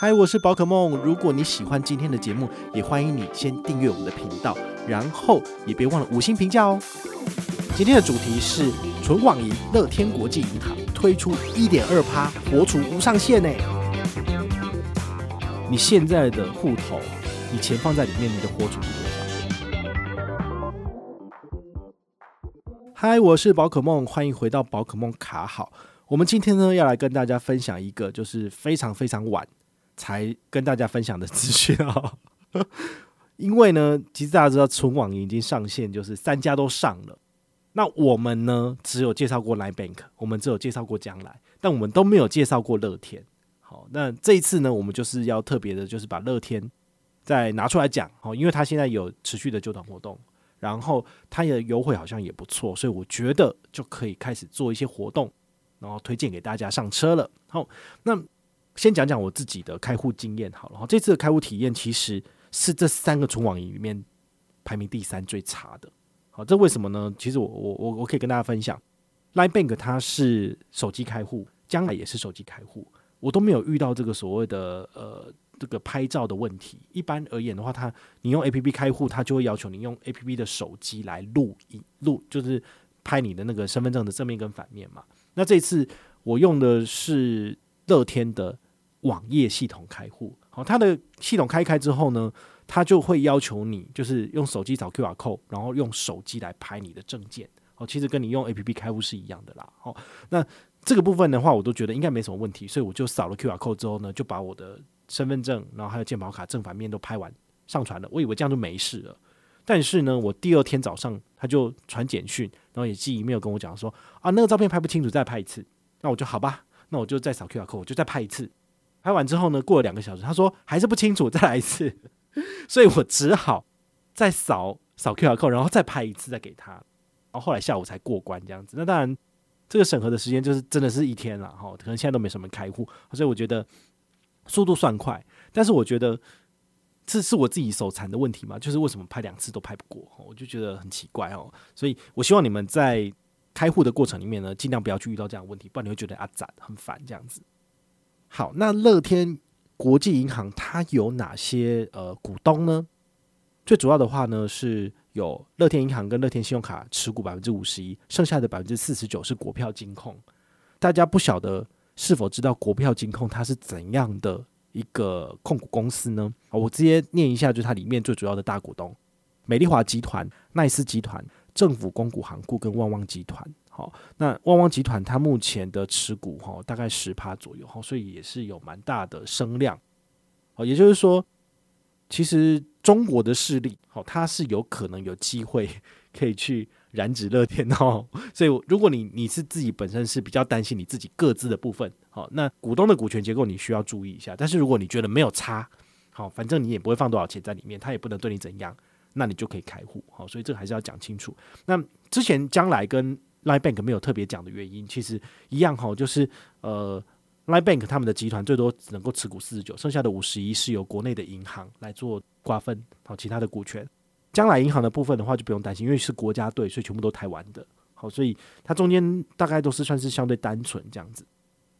嗨，我是宝可梦。如果你喜欢今天的节目，也欢迎你先订阅我们的频道，然后也别忘了五星评价哦。今天的主题是纯网银乐天国际银行推出一点二趴活储无上限呢。你现在的户头，你钱放在里面，你的活储是多少？嗨，我是宝可梦，欢迎回到宝可梦卡好。我们今天呢要来跟大家分享一个，就是非常非常晚。才跟大家分享的资讯啊，因为呢，其实大家知道纯网已经上线，就是三家都上了。那我们呢，只有介绍过 Line Bank，我们只有介绍过将来，但我们都没有介绍过乐天。好，那这一次呢，我们就是要特别的，就是把乐天再拿出来讲。好，因为它现在有持续的揪团活动，然后它的优惠好像也不错，所以我觉得就可以开始做一些活动，然后推荐给大家上车了。好，那。先讲讲我自己的开户经验好了，这次的开户体验其实是这三个存网银里面排名第三最差的。好，这为什么呢？其实我我我我可以跟大家分享，Line Bank 它是手机开户，将来也是手机开户，我都没有遇到这个所谓的呃这个拍照的问题。一般而言的话，它你用 APP 开户，它就会要求你用 APP 的手机来录影录，就是拍你的那个身份证的正面跟反面嘛。那这次我用的是乐天的。网页系统开户，好，它的系统开开之后呢，它就会要求你就是用手机扫 QR code，然后用手机来拍你的证件，哦，其实跟你用 APP 开户是一样的啦，好，那这个部分的话，我都觉得应该没什么问题，所以我就扫了 QR code 之后呢，就把我的身份证，然后还有健保卡正反面都拍完上传了，我以为这样就没事了，但是呢，我第二天早上他就传简讯，然后也记忆没有跟我讲说啊，那个照片拍不清楚，再拍一次，那我就好吧，那我就再扫 QR code，我就再拍一次。拍完之后呢，过了两个小时，他说还是不清楚，再来一次，所以我只好再扫扫 QR code，然后再拍一次，再给他，然后后来下午才过关这样子。那当然，这个审核的时间就是真的是一天了哈，可能现在都没什么开户，所以我觉得速度算快。但是我觉得这是我自己手残的问题嘛，就是为什么拍两次都拍不过，我就觉得很奇怪哦。所以我希望你们在开户的过程里面呢，尽量不要去遇到这样的问题，不然你会觉得啊赞很烦这样子。好，那乐天国际银行它有哪些呃股东呢？最主要的话呢，是有乐天银行跟乐天信用卡持股百分之五十一，剩下的百分之四十九是国票金控。大家不晓得是否知道国票金控它是怎样的一个控股公司呢？我直接念一下，就是它里面最主要的大股东：美丽华集团、奈斯集团、政府公股行库跟旺旺集团。好，那旺旺集团它目前的持股哈大概十趴左右哈，所以也是有蛮大的声量。哦，也就是说，其实中国的势力好，它是有可能有机会 可以去染指乐天哦。所以如果你你是自己本身是比较担心你自己各自的部分，好，那股东的股权结构你需要注意一下。但是如果你觉得没有差，好，反正你也不会放多少钱在里面，它也不能对你怎样，那你就可以开户。好，所以这个还是要讲清楚。那之前将来跟 Line Bank 没有特别讲的原因，其实一样哈，就是呃，Line Bank 他们的集团最多只能够持股四十九，剩下的五十一是由国内的银行来做瓜分，好，其他的股权。将来银行的部分的话就不用担心，因为是国家队，所以全部都台湾的，好，所以它中间大概都是算是相对单纯这样子。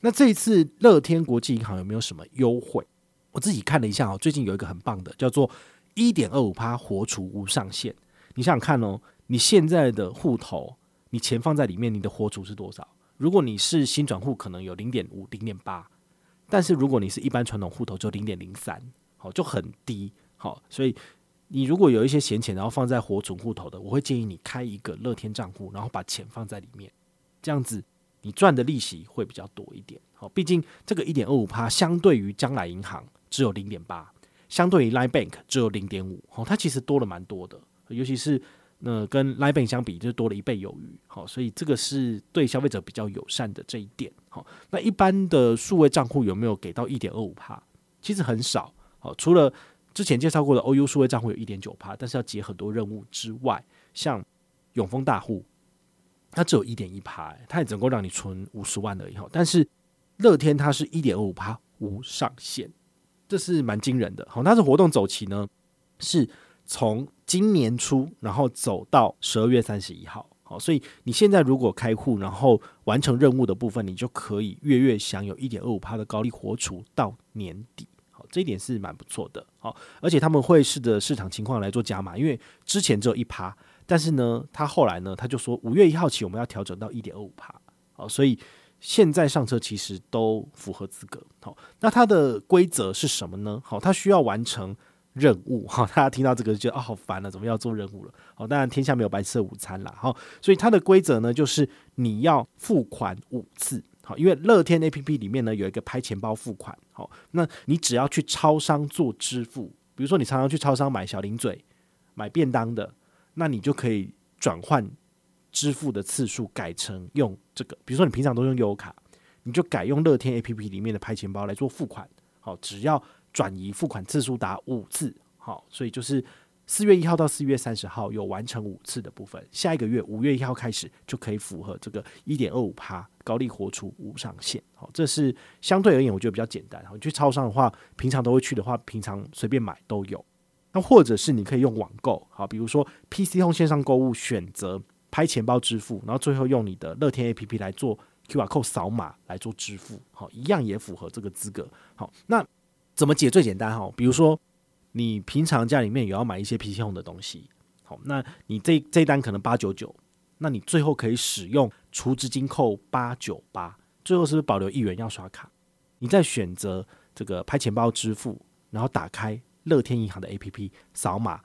那这一次乐天国际银行有没有什么优惠？我自己看了一下哦，最近有一个很棒的，叫做一点二五趴活储无上限。你想想看哦，你现在的户头。你钱放在里面，你的活储是多少？如果你是新转户，可能有零点五、零点八，但是如果你是一般传统户头，就零点零三，好，就很低，好，所以你如果有一些闲钱，然后放在活储户头的，我会建议你开一个乐天账户，然后把钱放在里面，这样子你赚的利息会比较多一点，好，毕竟这个一点二五趴相对于将来银行只有零点八，相对于 Line Bank 只有零点五，好，它其实多了蛮多的，尤其是。那跟 l i b a n 相比，就多了一倍有余，好，所以这个是对消费者比较友善的这一点，好，那一般的数位账户有没有给到一点二五趴？其实很少，好，除了之前介绍过的 OU 数位账户有一点九趴，但是要接很多任务之外，像永丰大户，它只有一点一趴，它也只能够让你存五十万而已，但是乐天它是一点二五趴无上限，这是蛮惊人的，好，它的活动走期呢是。从今年初，然后走到十二月三十一号，好，所以你现在如果开户，然后完成任务的部分，你就可以月月享有一点二五趴的高利活储到年底，好这一点是蛮不错的。好，而且他们会试着市场情况来做加码，因为之前只有一趴，但是呢，他后来呢，他就说五月一号起我们要调整到一点二五趴。好，所以现在上车其实都符合资格。好，那它的规则是什么呢？好，它需要完成。任务哈，大家听到这个就觉得啊、哦、好烦了，怎么要做任务了？好，当然天下没有白吃的午餐啦。好，所以它的规则呢，就是你要付款五次。好，因为乐天 APP 里面呢有一个拍钱包付款。好，那你只要去超商做支付，比如说你常常去超商买小零嘴、买便当的，那你就可以转换支付的次数，改成用这个。比如说你平常都用悠卡，你就改用乐天 APP 里面的拍钱包来做付款。好，只要。转移付款次数达五次，好，所以就是四月一号到四月三十号有完成五次的部分，下一个月五月一号开始就可以符合这个一点二五趴高利活储无上限，好，这是相对而言我觉得比较简单。你去超商的话，平常都会去的话，平常随便买都有。那或者是你可以用网购，好，比如说 PC 通线上购物，选择拍钱包支付，然后最后用你的乐天 APP 来做 QR code 扫码来做支付，好，一样也符合这个资格。好，那。怎么解最简单哈？比如说，你平常家里面也要买一些 PC Home 的东西，好，那你这这一单可能八九九，那你最后可以使用储值金扣八九八，最后是不是保留一元要刷卡？你再选择这个拍钱包支付，然后打开乐天银行的 APP 扫码，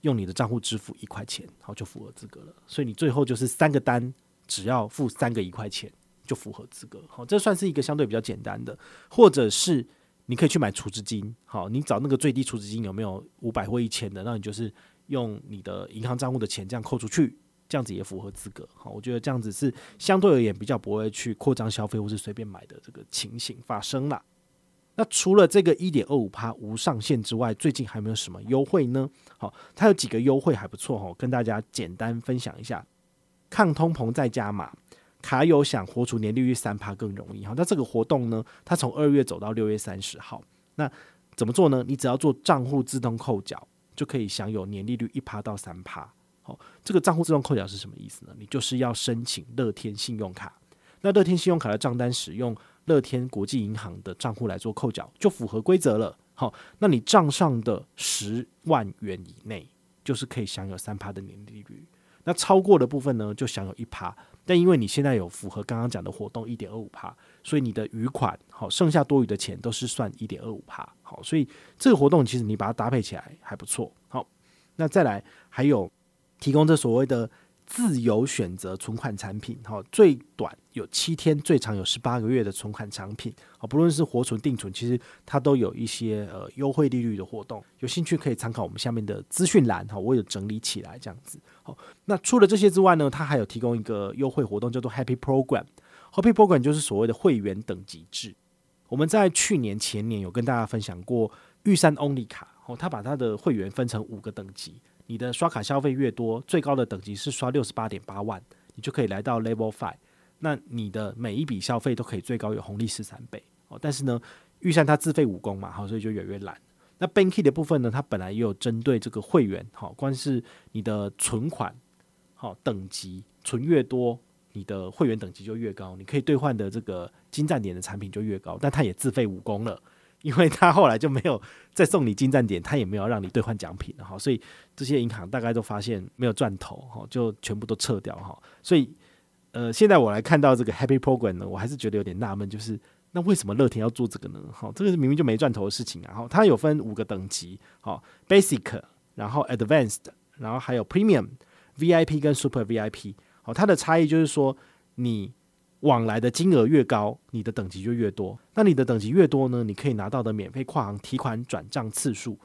用你的账户支付一块钱，好，就符合资格了。所以你最后就是三个单只要付三个一块钱就符合资格，好，这算是一个相对比较简单的，或者是。你可以去买储值金，好，你找那个最低储值金有没有五百或一千的？那你就是用你的银行账户的钱这样扣出去，这样子也符合资格。好，我觉得这样子是相对而言比较不会去扩张消费或是随便买的这个情形发生啦。那除了这个一点二五趴无上限之外，最近还没有什么优惠呢？好，它有几个优惠还不错哈，跟大家简单分享一下。抗通膨再加码。卡友想活出年利率三趴更容易哈，那这个活动呢，它从二月走到六月三十号。那怎么做呢？你只要做账户自动扣缴，就可以享有年利率一趴到三趴。好，这个账户自动扣缴是什么意思呢？你就是要申请乐天信用卡，那乐天信用卡的账单使用乐天国际银行的账户来做扣缴，就符合规则了。好，那你账上的十万元以内，就是可以享有三趴的年利率。那超过的部分呢，就享有一趴。但因为你现在有符合刚刚讲的活动一点二五趴，所以你的余款好，剩下多余的钱都是算一点二五趴。好，所以这个活动其实你把它搭配起来还不错。好，那再来还有提供这所谓的。自由选择存款产品，哈，最短有七天，最长有十八个月的存款产品，啊，不论是活存、定存，其实它都有一些呃优惠利率的活动。有兴趣可以参考我们下面的资讯栏，哈，我有整理起来这样子。好，那除了这些之外呢，它还有提供一个优惠活动，叫做 Happy Program。Happy Program 就是所谓的会员等级制。我们在去年、前年有跟大家分享过玉山 Only 卡，哦，它把它的会员分成五个等级。你的刷卡消费越多，最高的等级是刷六十八点八万，你就可以来到 Level Five。那你的每一笔消费都可以最高有红利十三倍哦。但是呢，预算它自费武功嘛，好，所以就越来越懒。那 Banky 的部分呢，它本来也有针对这个会员，好，光是你的存款好等级存越多，你的会员等级就越高，你可以兑换的这个金站点的产品就越高，但它也自费武功了。因为他后来就没有再送你进站点，他也没有让你兑换奖品了哈，所以这些银行大概都发现没有赚头哈，就全部都撤掉哈。所以呃，现在我来看到这个 Happy Program 呢，我还是觉得有点纳闷，就是那为什么乐天要做这个呢？哈，这个明明就没赚头的事情啊。然后它有分五个等级，好，Basic，然后 Advanced，然后还有 Premium、VIP 跟 Super VIP。好，它的差异就是说你。往来的金额越高，你的等级就越多。那你的等级越多呢？你可以拿到的免费跨行提款转账次数，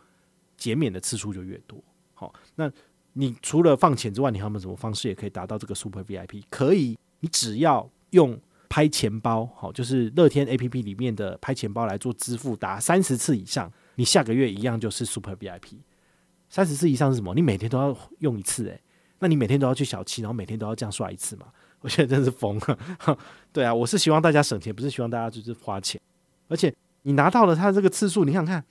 减免的次数就越多。好，那你除了放钱之外，你还有没有什么方式也可以达到这个 Super VIP？可以，你只要用拍钱包，好，就是乐天 APP 里面的拍钱包来做支付，达三十次以上，你下个月一样就是 Super VIP。三十次以上是什么？你每天都要用一次，诶，那你每天都要去小七，然后每天都要这样刷一次嘛？我现在真是疯了，对啊，我是希望大家省钱，不是希望大家就是花钱。而且你拿到了它这个次数，你想看，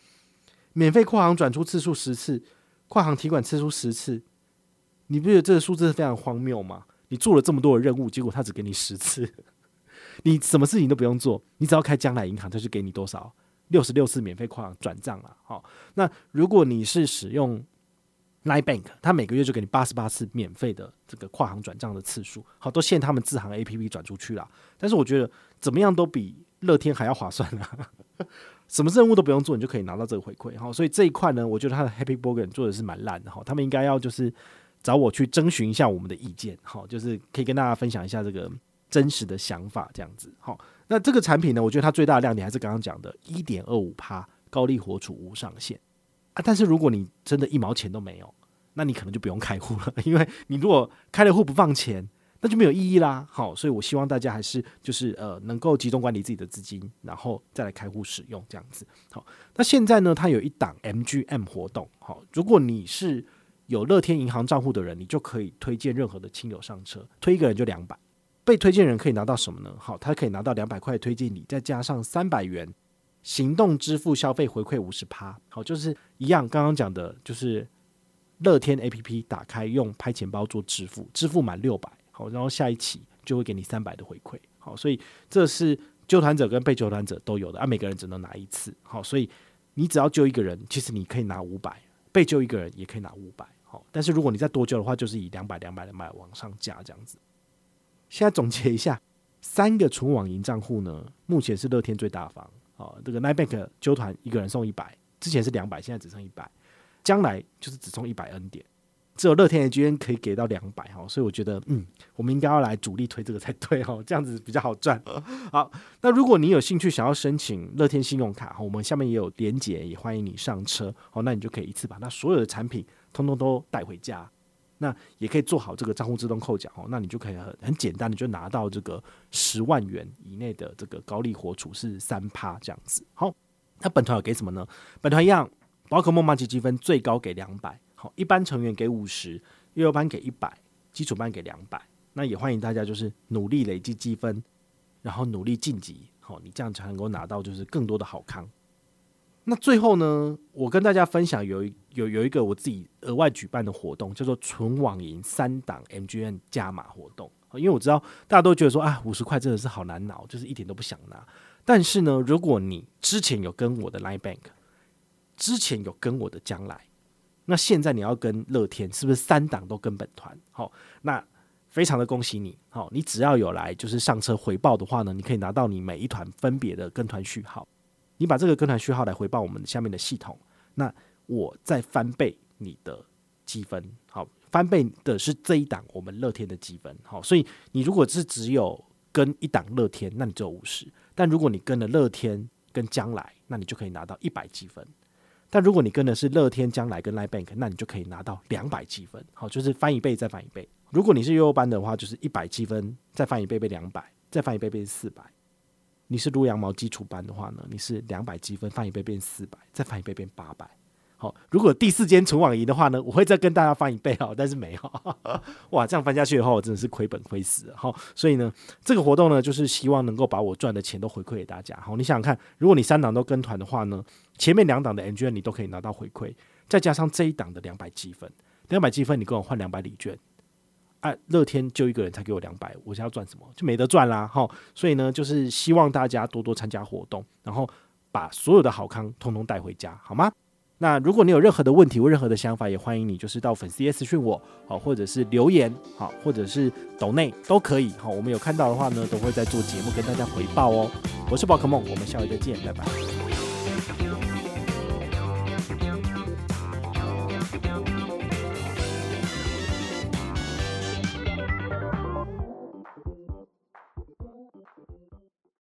免费跨行转出次数十次，跨行提款次数十次，你不觉得这个数字非常荒谬吗？你做了这么多的任务，结果他只给你十次，你什么事情都不用做，你只要开将来银行，他就给你多少？六十六次免费跨行转账了。好，那如果你是使用 Line Bank，他每个月就给你八十八次免费的这个跨行转账的次数，好，都限他们自行 APP 转出去了。但是我觉得怎么样都比乐天还要划算啊！什么任务都不用做，你就可以拿到这个回馈。好，所以这一块呢，我觉得他的 Happy b o r g a n 做的是蛮烂的哈。他们应该要就是找我去征询一下我们的意见，好，就是可以跟大家分享一下这个真实的想法，这样子。好，那这个产品呢，我觉得它最大的亮点还是刚刚讲的一点二五趴高利活储无上限啊。但是如果你真的一毛钱都没有，那你可能就不用开户了，因为你如果开了户不放钱。那就没有意义啦。好，所以我希望大家还是就是呃能够集中管理自己的资金，然后再来开户使用这样子。好，那现在呢，它有一档 MGM 活动。好，如果你是有乐天银行账户的人，你就可以推荐任何的亲友上车，推一个人就两百。被推荐人可以拿到什么呢？好，他可以拿到两百块推荐礼，再加上三百元行动支付消费回馈五十趴。好，就是一样，刚刚讲的就是乐天 APP 打开用拍钱包做支付，支付满六百。好，然后下一期就会给你三百的回馈。好，所以这是救团者跟被救团者都有的啊，每个人只能拿一次。好，所以你只要救一个人，其实你可以拿五百；被救一个人也可以拿五百。好，但是如果你再多救的话，就是以两百、两百的买往上加这样子。现在总结一下，三个纯网银账户呢，目前是乐天最大方。好，这个 Line Bank 揪团一个人送一百，之前是两百，现在只剩一百，将来就是只送一百 N 点。只有乐天的 G N 可以给到两百哈，所以我觉得，嗯，我们应该要来主力推这个才对哈，这样子比较好赚。好，那如果你有兴趣想要申请乐天信用卡，哈我们下面也有连结，也欢迎你上车。好，那你就可以一次把那所有的产品通通都带回家。那也可以做好这个账户自动扣缴哦，那你就可以很很简单的就拿到这个十万元以内的这个高利活储是三趴这样子。好，那本团有给什么呢？本团一样，宝可梦麻吉积分最高给两百。好一般成员给五十，幼幼班给一百，基础班给两百。那也欢迎大家就是努力累积积分，然后努力晋级，好，你这样才能够拿到就是更多的好康。那最后呢，我跟大家分享有一有有一个我自己额外举办的活动，叫做纯网银三档 MGM 加码活动。因为我知道大家都觉得说啊，五十块真的是好难拿，就是一点都不想拿。但是呢，如果你之前有跟我的 Line Bank，之前有跟我的将来。那现在你要跟乐天，是不是三档都跟本团？好，那非常的恭喜你。好，你只要有来就是上车回报的话呢，你可以拿到你每一团分别的跟团序号。你把这个跟团序号来回报我们下面的系统，那我再翻倍你的积分。好，翻倍的是这一档我们乐天的积分。好，所以你如果是只有跟一档乐天，那你只有五十；但如果你跟了乐天跟将来，那你就可以拿到一百积分。但如果你跟的是乐天、将来跟 Line Bank，那你就可以拿到两百积分，好，就是翻一倍再翻一倍。如果你是幼幼班的话，就是一百积分再翻一倍变两百，再翻一倍变四百。你是撸羊毛基础班的话呢，你是两百积分翻一倍变四百，再翻一倍变八百。好，如果第四间存网银的话呢，我会再跟大家翻一倍哦，但是没有，哇，这样翻下去的话，我真的是亏本亏死了。好，所以呢，这个活动呢，就是希望能够把我赚的钱都回馈给大家。好，你想想看，如果你三档都跟团的话呢，前面两档的 MGM 你都可以拿到回馈，再加上这一档的两百积分，两百积分你跟我换两百礼券，啊，乐天就一个人才给我两百，我想要赚什么？就没得赚啦。哈，所以呢，就是希望大家多多参加活动，然后把所有的好康通通带回家，好吗？那如果你有任何的问题或任何的想法，也欢迎你就是到粉丝页私讯我，好，或者是留言，好，或者是抖内都可以，好，我们有看到的话呢，都会在做节目跟大家回报哦。我是宝可梦，我们下回再见，拜拜。